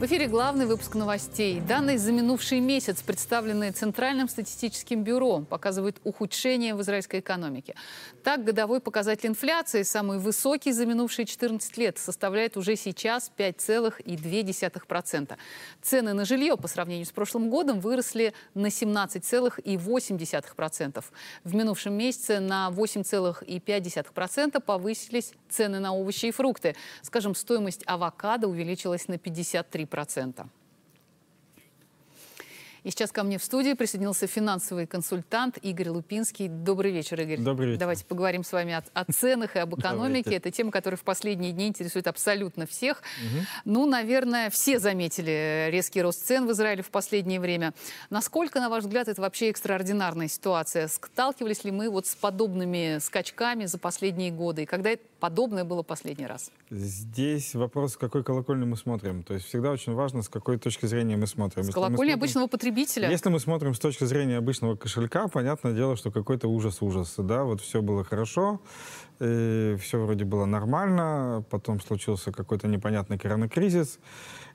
В эфире главный выпуск новостей. Данные за минувший месяц, представленные Центральным статистическим бюро, показывают ухудшение в израильской экономике. Так, годовой показатель инфляции, самый высокий за минувшие 14 лет, составляет уже сейчас 5,2%. Цены на жилье по сравнению с прошлым годом выросли на 17,8%. В минувшем месяце на 8,5% повысились цены на овощи и фрукты. Скажем, стоимость авокадо увеличилась на 53%. 3%. И сейчас ко мне в студии присоединился финансовый консультант Игорь Лупинский. Добрый вечер, Игорь. Добрый вечер. Давайте поговорим с вами о, о ценах и об экономике. Это тема, которая в последние дни интересует абсолютно всех. Ну, наверное, все заметили резкий рост цен в Израиле в последнее время. Насколько, на ваш взгляд, это вообще экстраординарная ситуация? Сталкивались ли мы вот с подобными скачками за последние годы? И когда это подобное было последний раз? Здесь вопрос, с какой колокольни мы смотрим. То есть всегда очень важно, с какой точки зрения мы смотрим. С колокольни обычного потребителя? Если мы смотрим с точки зрения обычного кошелька, понятное дело, что какой-то ужас ужас. Да, вот все было хорошо, все вроде было нормально, потом случился какой-то непонятный коронакризис.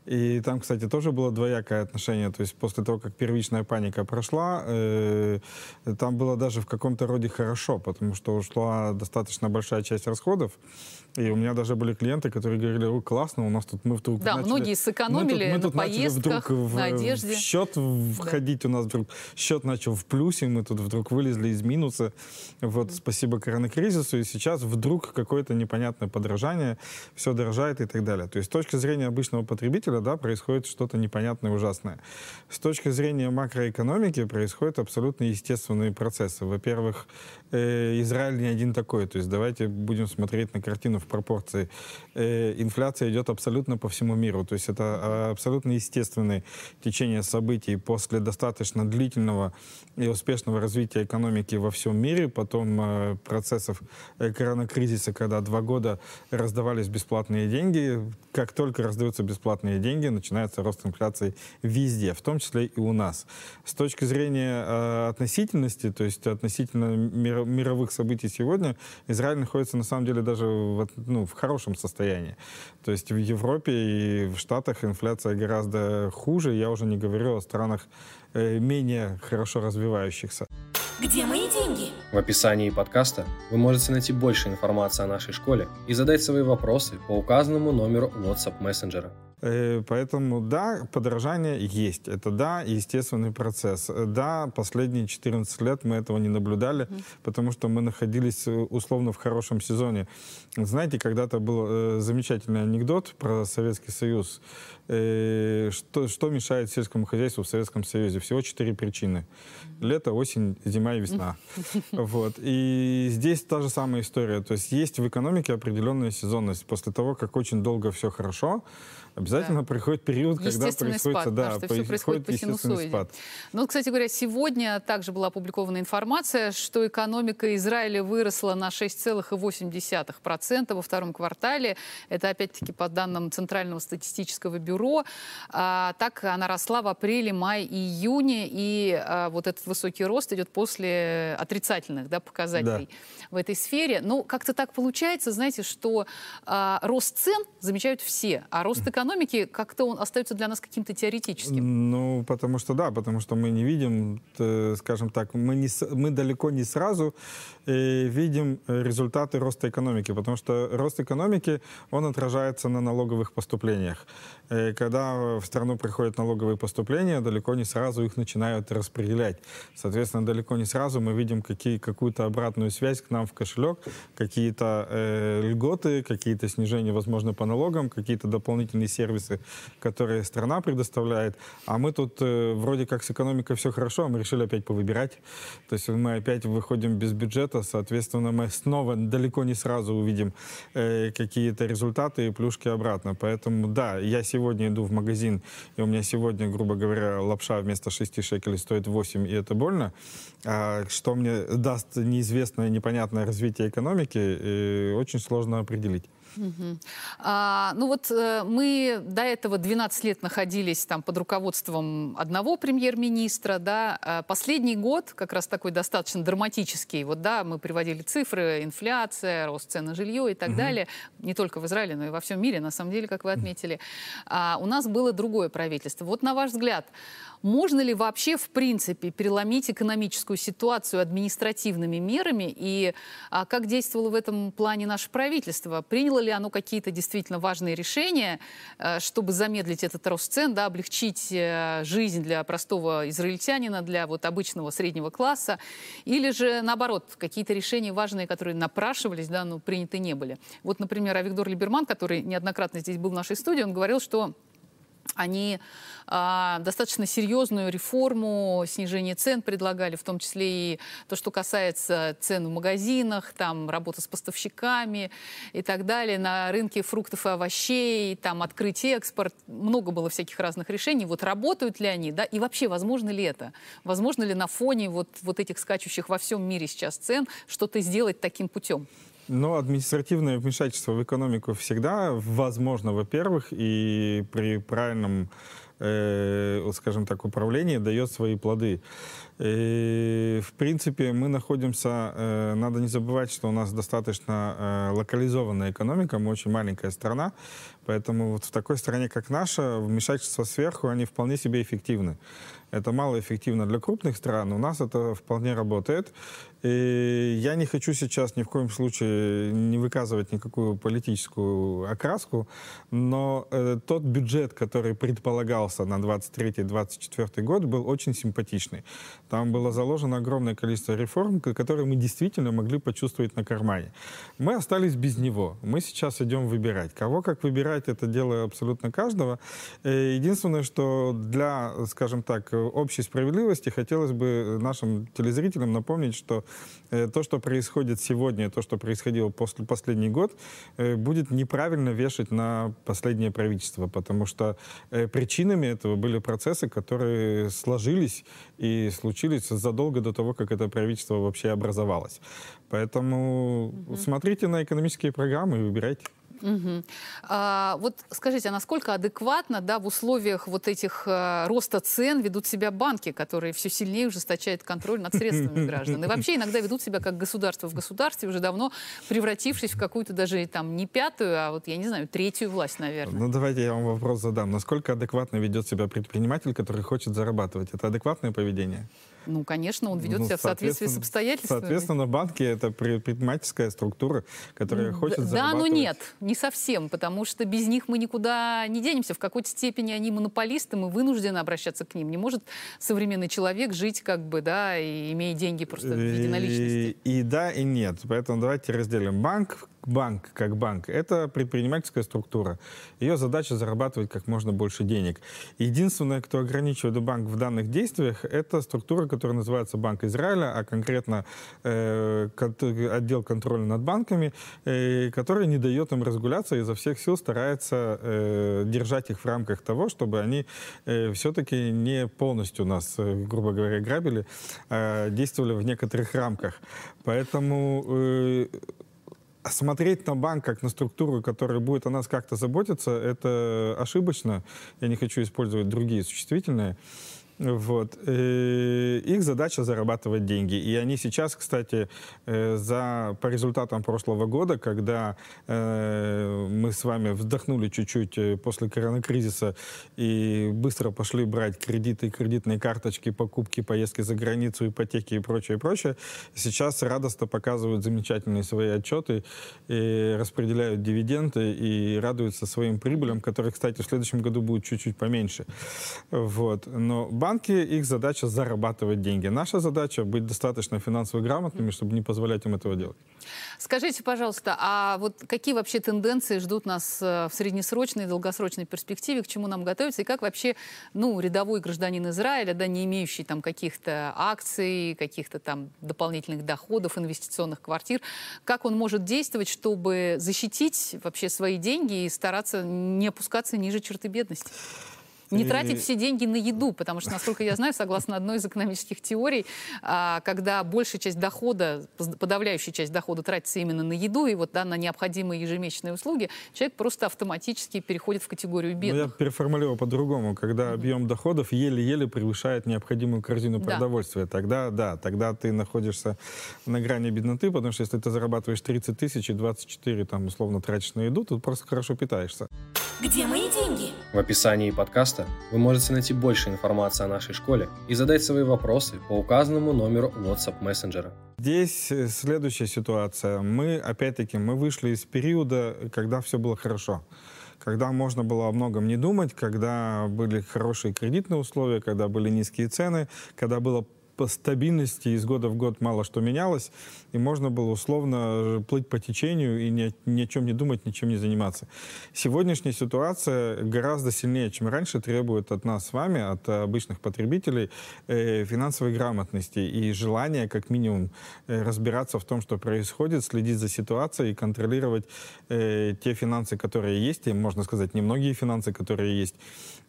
И там, кстати, тоже было двоякое отношение. То есть после того, как первичная паника прошла, э, там было даже в каком-то роде хорошо, потому что ушла достаточно большая часть расходов. И у меня даже были клиенты, которые говорили, ой, классно, у нас тут мы вдруг Да, начали- многие сэкономили мы тут, мы на тут начали поездках, вдруг в, на одежде. в счет входить, у нас вдруг счет начал в плюсе, мы тут вдруг вылезли из минуса. Вот, спасибо коронакризису, и сейчас вдруг какое-то непонятное подражание, все дорожает и так далее. То есть с точки зрения обычного потребителя, да, происходит что-то непонятное, ужасное. С точки зрения макроэкономики происходят абсолютно естественные процессы. Во-первых, э, Израиль не один такой. То есть давайте будем смотреть на картину в пропорции. Э, инфляция идет абсолютно по всему миру. То есть это а, абсолютно естественное течение событий после достаточно длительного и успешного развития экономики во всем мире, потом э, процессов э, коронакризиса, когда два года раздавались бесплатные деньги. Как только раздаются бесплатные деньги, начинается рост инфляции везде, в том числе и у нас. С точки зрения э, относительности, то есть относительно мир- мировых событий сегодня, Израиль находится на самом деле даже в, ну, в хорошем состоянии. То есть в Европе и в Штатах инфляция гораздо хуже. Я уже не говорю о странах э, менее хорошо развивающихся. Где мои деньги? В описании подкаста вы можете найти больше информации о нашей школе и задать свои вопросы по указанному номеру WhatsApp мессенджера. Э, Поэтому да, подорожание есть. Это да, естественный процесс. Да, последние 14 лет мы этого не наблюдали, потому что мы находились э, условно в хорошем сезоне. Знаете, когда-то был э, замечательный анекдот про Советский Союз. Что, что мешает сельскому хозяйству в Советском Союзе? Всего четыре причины. Лето, осень, зима и весна. Вот. И здесь та же самая история. То есть есть в экономике определенная сезонность. После того, как очень долго все хорошо, обязательно Да. приходит период, когда происходит, спад, да, что все происходит по синусоиде. спад. Ну, кстати говоря, сегодня также была опубликована информация, что экономика Израиля выросла на 6,8% во втором квартале. Это, опять-таки, по данным Центрального статистического бюро. А, так она росла в апреле, мае и июне. И а, вот этот высокий рост идет после отрицательных да, показателей в этой сфере. Но как-то так получается, знаете, что а, рост цен замечают все, а рост экономики как-то он остается для нас каким-то теоретическим. Ну, потому что да, потому что мы не видим, э, скажем так, мы, не, мы далеко не сразу э, видим э, результаты роста экономики, потому что рост экономики, он отражается на налоговых поступлениях. Когда в страну приходят налоговые поступления, далеко не сразу их начинают распределять. Соответственно, далеко не сразу мы видим какие, какую-то обратную связь к нам в кошелек, какие-то э, льготы, какие-то снижения, возможно, по налогам, какие-то дополнительные сервисы, которые страна предоставляет. А мы тут э, вроде как с экономикой все хорошо, а мы решили опять повыбирать. То есть мы опять выходим без бюджета, соответственно, мы снова далеко не сразу увидим э, какие-то результаты и плюшки обратно. Поэтому да, я сегодня иду в магазин, и у меня сегодня, грубо говоря, лапша вместо 6 шекелей стоит 8, и это больно. А что мне даст неизвестное, непонятное развитие экономики, э, очень сложно определить. А, ну вот э, мы до этого 12 лет находились там под руководством одного премьер-министра, да. А последний год как раз такой достаточно драматический. Вот да, мы приводили цифры, инфляция, рост цен на жилье и так далее. Не только в Израиле, но и во всем мире, на самом деле, как вы отметили. А у нас было другое правительство. Вот на ваш взгляд, можно ли вообще, в принципе, переломить экономическую ситуацию административными мерами? И а, как действовало в этом плане наше правительство? Приняло ли оно какие-то действительно важные решения, э, чтобы замедлить этот рост цен, да, облегчить э, жизнь для простого израильтянина, для вот обычного среднего класса? Или же, наоборот, какие-то решения важные, которые напрашивались, да, но приняты не были? Вот, например, Авигдор Либерман, который неоднократно здесь был в нашей студии, он говорил, что они а, достаточно серьезную реформу снижения цен предлагали, в том числе и то, что касается цен в магазинах, там работа с поставщиками и так далее, на рынке фруктов и овощей, там открыть экспорт, много было всяких разных решений. Вот работают ли они, да, и вообще возможно ли это? Возможно ли на фоне вот, вот этих скачущих во всем мире сейчас цен что-то сделать таким путем? Но административное вмешательство в экономику всегда возможно, во-первых, и при правильном, э, скажем так, управлении дает свои плоды. И, в принципе, мы находимся, э, надо не забывать, что у нас достаточно э, локализованная экономика, мы очень маленькая страна, поэтому вот в такой стране, как наша, вмешательства сверху, они вполне себе эффективны. Это малоэффективно для крупных стран, у нас это вполне работает. И я не хочу сейчас ни в коем случае не выказывать никакую политическую окраску, но э, тот бюджет, который предполагался на 23-24 год, был очень симпатичный. Там было заложено огромное количество реформ, которые мы действительно могли почувствовать на кармане. Мы остались без него. Мы сейчас идем выбирать. Кого как выбирать, это дело абсолютно каждого. Э, единственное, что для, скажем так, общей справедливости хотелось бы нашим телезрителям напомнить, что э, то, что происходит сегодня, то, что происходило после последний год, э, будет неправильно вешать на последнее правительство, потому что э, причинами этого были процессы, которые сложились и случились задолго до того, как это правительство вообще образовалось. Поэтому mm-hmm. смотрите на экономические программы и выбирайте. Угу. А, вот скажите, а насколько адекватно да, в условиях вот этих а, роста цен ведут себя банки, которые все сильнее ужесточают контроль над средствами граждан? И вообще иногда ведут себя как государство в государстве, уже давно превратившись в какую-то даже там не пятую, а вот, я не знаю, третью власть, наверное. Ну, давайте я вам вопрос задам. Насколько адекватно ведет себя предприниматель, который хочет зарабатывать? Это адекватное поведение? Ну, конечно, он ведет ну, себя в соответствии с обстоятельствами. Соответственно, банки — это предпринимательская структура, которая хочет. Да, но нет, не совсем, потому что без них мы никуда не денемся. В какой-то степени они монополисты, мы вынуждены обращаться к ним. Не может современный человек жить как бы, да, и имея деньги просто в виде наличности. И, и да, и нет. Поэтому давайте разделим. Банк банк как банк, это предпринимательская структура. Ее задача зарабатывать как можно больше денег. Единственное, кто ограничивает банк в данных действиях, это структура, которая называется Банк Израиля, а конкретно э, отдел контроля над банками, э, который не дает им разгуляться и изо всех сил старается э, держать их в рамках того, чтобы они э, все-таки не полностью нас, э, грубо говоря, грабили, а действовали в некоторых рамках. Поэтому э, смотреть на банк как на структуру, которая будет о нас как-то заботиться, это ошибочно. Я не хочу использовать другие существительные. Вот. Э, их задача зарабатывать деньги. И они сейчас, кстати, э, за, по результатам прошлого года, когда э, мы с вами вздохнули чуть-чуть после коронакризиса и быстро пошли брать кредиты, кредитные карточки, покупки, поездки за границу, ипотеки и прочее, прочее, сейчас радостно показывают замечательные свои отчеты, и распределяют дивиденды и радуются своим прибылям, которые, кстати, в следующем году будут чуть-чуть поменьше. Вот. Но банки, их задача зарабатывать деньги. Наша задача быть достаточно финансово грамотными, чтобы не позволять им этого делать. Скажите, пожалуйста, а вот какие вообще тенденции ждут нас э, в среднесрочной и долгосрочной перспективе, к чему нам готовиться, и как вообще, ну, рядовой гражданин Израиля, да, не имеющий там каких-то акций, каких-то там дополнительных доходов, инвестиционных квартир, как он может действовать, чтобы защитить вообще свои деньги и стараться не опускаться ниже черты бедности? Не И- тратить все деньги на еду, потому что, насколько я знаю, согласно одной из экономических теорий, а, когда большая часть дохода, подавляющая часть дохода тратится именно на еду и вот да, на необходимые ежемесячные услуги, человек просто автоматически переходит в категорию Ну, я бедных. переформулировал по-другому. Когда объем доходов еле-еле превышает необходимую корзину Да. продовольствия, тогда, да, тогда ты находишься на грани бедноты, потому что если ты зарабатываешь 30 тысяч и 24, там, условно, тратишь на еду, то просто хорошо питаешься. Где мои деньги? В описании подкаста вы можете найти больше информации о нашей школе и задать свои вопросы по указанному номеру WhatsApp мессенджера. Здесь э, следующая ситуация. Мы, опять-таки, мы вышли из периода, когда все было хорошо. Когда можно было о многом не думать, когда были хорошие кредитные условия, когда были низкие цены, когда было по стабильности из года в год мало что менялось, и можно было условно плыть по течению и ни, ни о чем не думать, ничем не заниматься. Сегодняшняя ситуация гораздо сильнее, чем раньше, требует от нас с вами, от обычных потребителей, э, финансовой грамотности и желания, как минимум, э, разбираться в том, что происходит, следить за ситуацией и контролировать э, те финансы, которые есть, и, можно сказать, немногие финансы, которые есть,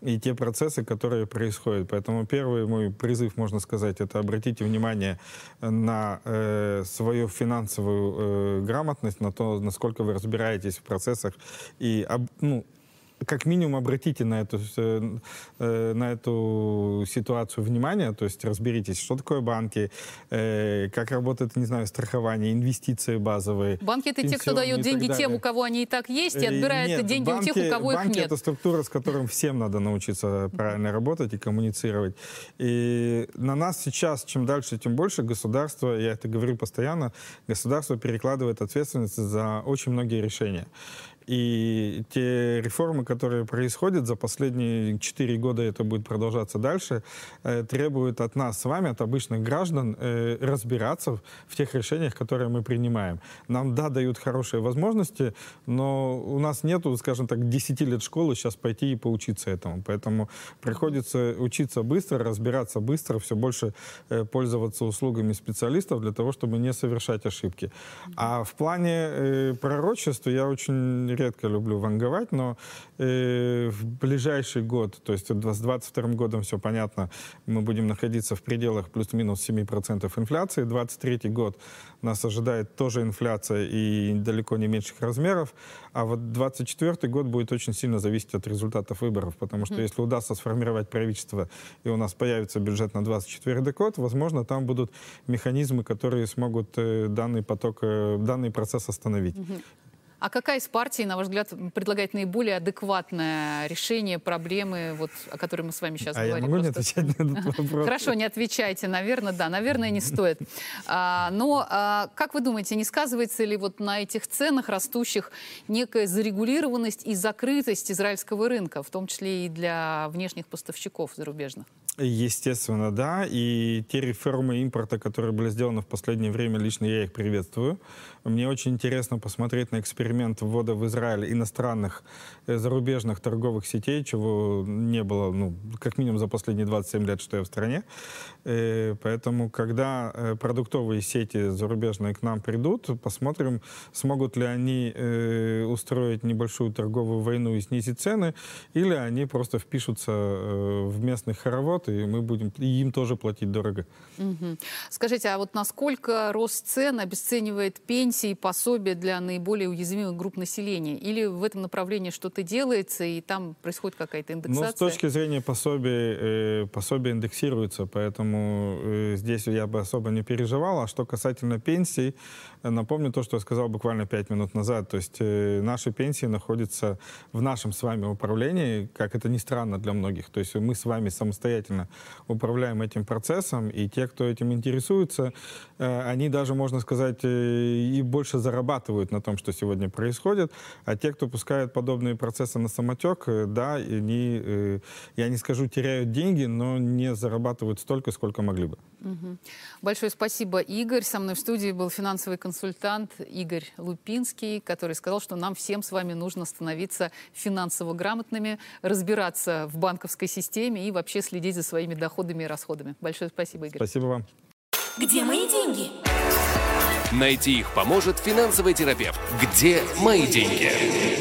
и те процессы, которые происходят. Поэтому первый мой призыв, можно сказать, это обратите внимание на э, свою финансовую э, грамотность, на то, насколько вы разбираетесь в процессах. И об- ну, как минимум обратите на эту, э, э, на эту ситуацию внимание, то есть разберитесь, что такое банки, э, как работает, не знаю, страхование, инвестиции базовые. Банки это те, кто дает деньги тем, у кого они и так есть, и отбирает нет, деньги у тех, у банки- кого их банки нет. это структура, с которой всем надо научиться правильно работать и коммуницировать. И на нас сейчас, чем дальше, тем больше государство, я это говорю постоянно, государство перекладывает ответственность за очень многие решения. И те реформы, которые происходят за последние 4 года, это будет продолжаться дальше, э, требуют от нас с вами, от обычных граждан, э, разбираться в, тех решениях, которые мы принимаем. Нам, да, дают хорошие возможности, но у нас нету, скажем так, 10 лет школы сейчас пойти и поучиться этому. Поэтому приходится учиться быстро, разбираться быстро, все больше э, пользоваться услугами специалистов для того, чтобы не совершать ошибки. А в плане пророчества я очень редко люблю ванговать, но э, в ближайший год, то есть с 22 годом все понятно, мы будем находиться в пределах плюс-минус 7% инфляции. 23 год нас ожидает тоже инфляция и далеко не меньших размеров. А вот 24 год будет очень сильно зависеть от результатов выборов, потому что если удастся сформировать правительство и у нас появится бюджет на 24 год, возможно, там будут механизмы, которые смогут э, данный поток, э, данный процесс остановить. А какая из партий, на ваш взгляд, предлагает наиболее адекватное решение проблемы, вот, о которой мы с вами сейчас а я говорим? могу не Просто- отвечать на этот вопрос? Хорошо, не отвечайте, наверное, да, наверное, не стоит. А, но а, как вы думаете, не сказывается ли вот на этих ценах растущих некая зарегулированность и закрытость израильского рынка, в том числе и для внешних поставщиков зарубежных? Естественно, да. И те реформы импорта, которые были сделаны в последнее время, лично я их приветствую. Мне очень интересно посмотреть на эксперимент ввода в Израиль иностранных э, зарубежных торговых сетей, чего не было, ну, как минимум за последние 27 лет, что я в стране. Э, Поэтому, когда э, продуктовые сети зарубежные к нам придут, посмотрим, смогут ли они устроить небольшую торговую войну и снизить цены, или они просто впишутся в местный хоровод, и мы будем и им тоже платить дорого. Скажите, а вот насколько рост цен обесценивает пенсии и пособия для наиболее уязвимых групп населения? Или в этом направлении что-то делается, и там происходит какая-то Ну, индексация? с точки зрения пособий, э, пособие индексируется, поэтому э, здесь я бы особо не переживал. А что касательно пенсий, э, напомню то, что я сказал буквально пять минут назад. То есть э, наши пенсии находятся в нашем с вами управлении, как это ни странно для многих. То есть мы с вами самостоятельно управляем этим процессом, и те, кто этим интересуется, э, они даже, можно сказать, э, и больше зарабатывают на том, что сегодня происходит, а те, кто пускает подобные процессы на самотек, э, да, они, э, я не скажу, теряют деньги, но не зарабатывают столько, сколько могли бы. Мгм. Большое спасибо, Игорь. Со мной в студии был финансовый консультант Игорь Лупинский, который сказал, что нам всем с вами нужно становиться финансово грамотными, разбираться в банковской системе и вообще следить за своими доходами и расходами. Большое спасибо, Игорь. Спасибо вам. Где мои деньги? Найти их поможет финансовый терапевт. Где мои деньги?